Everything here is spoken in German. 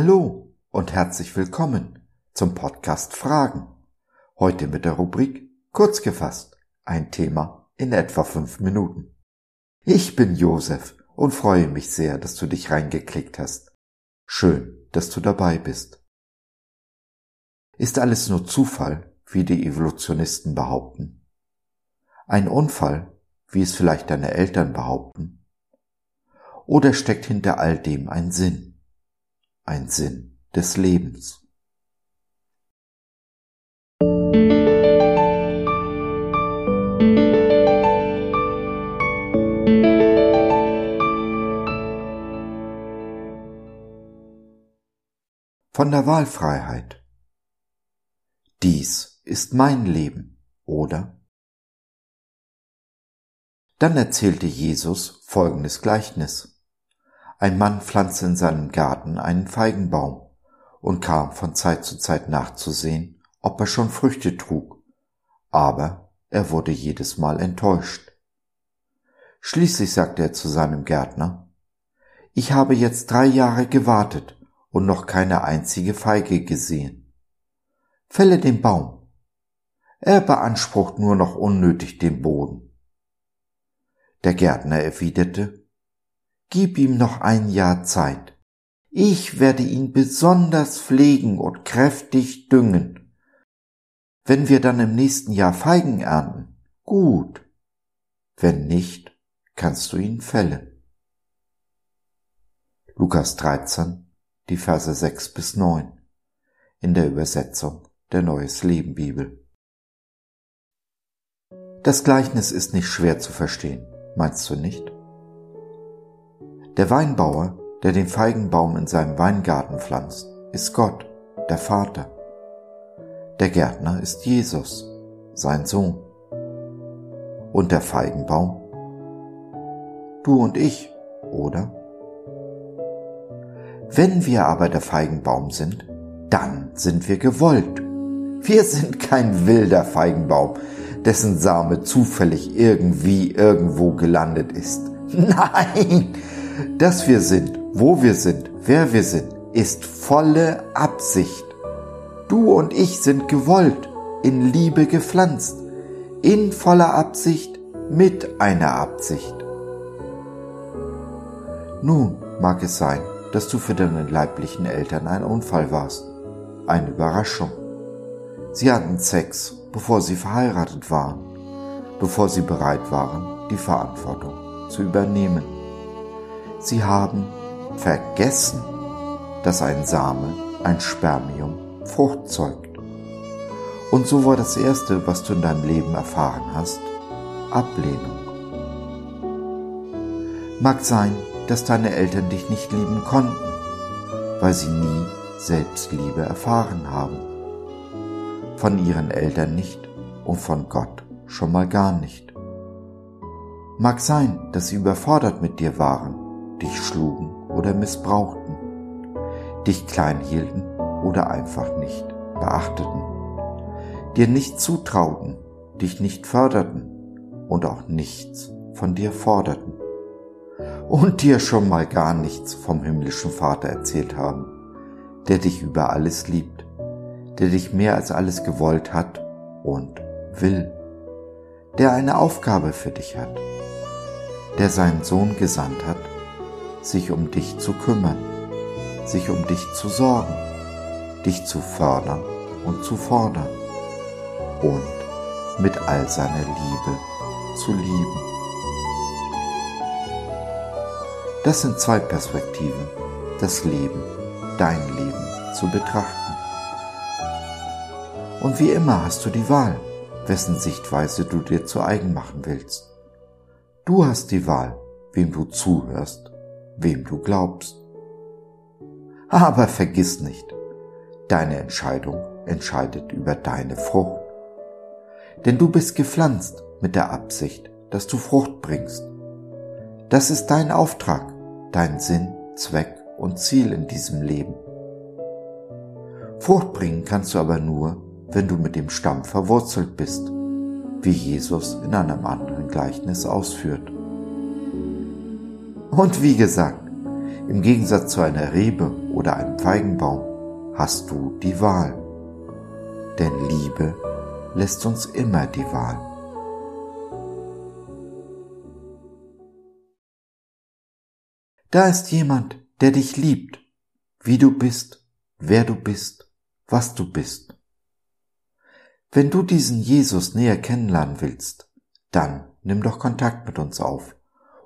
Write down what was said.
Hallo und herzlich willkommen zum Podcast Fragen. Heute mit der Rubrik Kurz gefasst, ein Thema in etwa fünf Minuten. Ich bin Josef und freue mich sehr, dass du dich reingeklickt hast. Schön, dass du dabei bist. Ist alles nur Zufall, wie die Evolutionisten behaupten? Ein Unfall, wie es vielleicht deine Eltern behaupten? Oder steckt hinter all dem ein Sinn? Ein Sinn des Lebens. Von der Wahlfreiheit. Dies ist mein Leben, oder? Dann erzählte Jesus folgendes Gleichnis. Ein Mann pflanzte in seinem Garten einen Feigenbaum und kam von Zeit zu Zeit nachzusehen, ob er schon Früchte trug, aber er wurde jedes Mal enttäuscht. Schließlich sagte er zu seinem Gärtner, ich habe jetzt drei Jahre gewartet und noch keine einzige Feige gesehen. Fälle den Baum. Er beansprucht nur noch unnötig den Boden. Der Gärtner erwiderte, Gib ihm noch ein Jahr Zeit. Ich werde ihn besonders pflegen und kräftig düngen. Wenn wir dann im nächsten Jahr Feigen ernten, gut. Wenn nicht, kannst du ihn fällen. Lukas 13, die Verse 6 bis 9 in der Übersetzung der Neues Leben Bibel. Das Gleichnis ist nicht schwer zu verstehen, meinst du nicht? Der Weinbauer, der den Feigenbaum in seinem Weingarten pflanzt, ist Gott, der Vater. Der Gärtner ist Jesus, sein Sohn. Und der Feigenbaum? Du und ich, oder? Wenn wir aber der Feigenbaum sind, dann sind wir gewollt. Wir sind kein wilder Feigenbaum, dessen Same zufällig irgendwie irgendwo gelandet ist. Nein, dass wir sind, wo wir sind, wer wir sind, ist volle Absicht. Du und ich sind gewollt, in Liebe gepflanzt, in voller Absicht, mit einer Absicht. Nun mag es sein, dass du für deine leiblichen Eltern ein Unfall warst. Eine Überraschung. Sie hatten Sex, bevor sie verheiratet waren, bevor sie bereit waren, die Verantwortung zu übernehmen. Sie haben vergessen, dass ein Same, ein Spermium, Frucht zeugt. Und so war das Erste, was du in deinem Leben erfahren hast, Ablehnung. Mag sein, dass deine Eltern dich nicht lieben konnten, weil sie nie Selbstliebe erfahren haben. Von ihren Eltern nicht und von Gott schon mal gar nicht. Mag sein, dass sie überfordert mit dir waren dich schlugen oder missbrauchten, dich klein hielten oder einfach nicht beachteten, dir nicht zutrauten, dich nicht förderten und auch nichts von dir forderten und dir schon mal gar nichts vom himmlischen Vater erzählt haben, der dich über alles liebt, der dich mehr als alles gewollt hat und will, der eine Aufgabe für dich hat, der seinen Sohn gesandt hat, sich um dich zu kümmern, sich um dich zu sorgen, dich zu fördern und zu fordern und mit all seiner Liebe zu lieben. Das sind zwei Perspektiven, das Leben, dein Leben zu betrachten. Und wie immer hast du die Wahl, wessen Sichtweise du dir zu eigen machen willst. Du hast die Wahl, wem du zuhörst wem du glaubst. Aber vergiss nicht, deine Entscheidung entscheidet über deine Frucht. Denn du bist gepflanzt mit der Absicht, dass du Frucht bringst. Das ist dein Auftrag, dein Sinn, Zweck und Ziel in diesem Leben. Frucht bringen kannst du aber nur, wenn du mit dem Stamm verwurzelt bist, wie Jesus in einem anderen Gleichnis ausführt. Und wie gesagt, Im Gegensatz zu einer Rebe oder einem Feigenbaum hast du die Wahl. Denn Liebe lässt uns immer die Wahl. Da ist jemand, der dich liebt, wie du bist, wer du bist, was du bist. Wenn du diesen Jesus näher kennenlernen willst, dann nimm doch Kontakt mit uns auf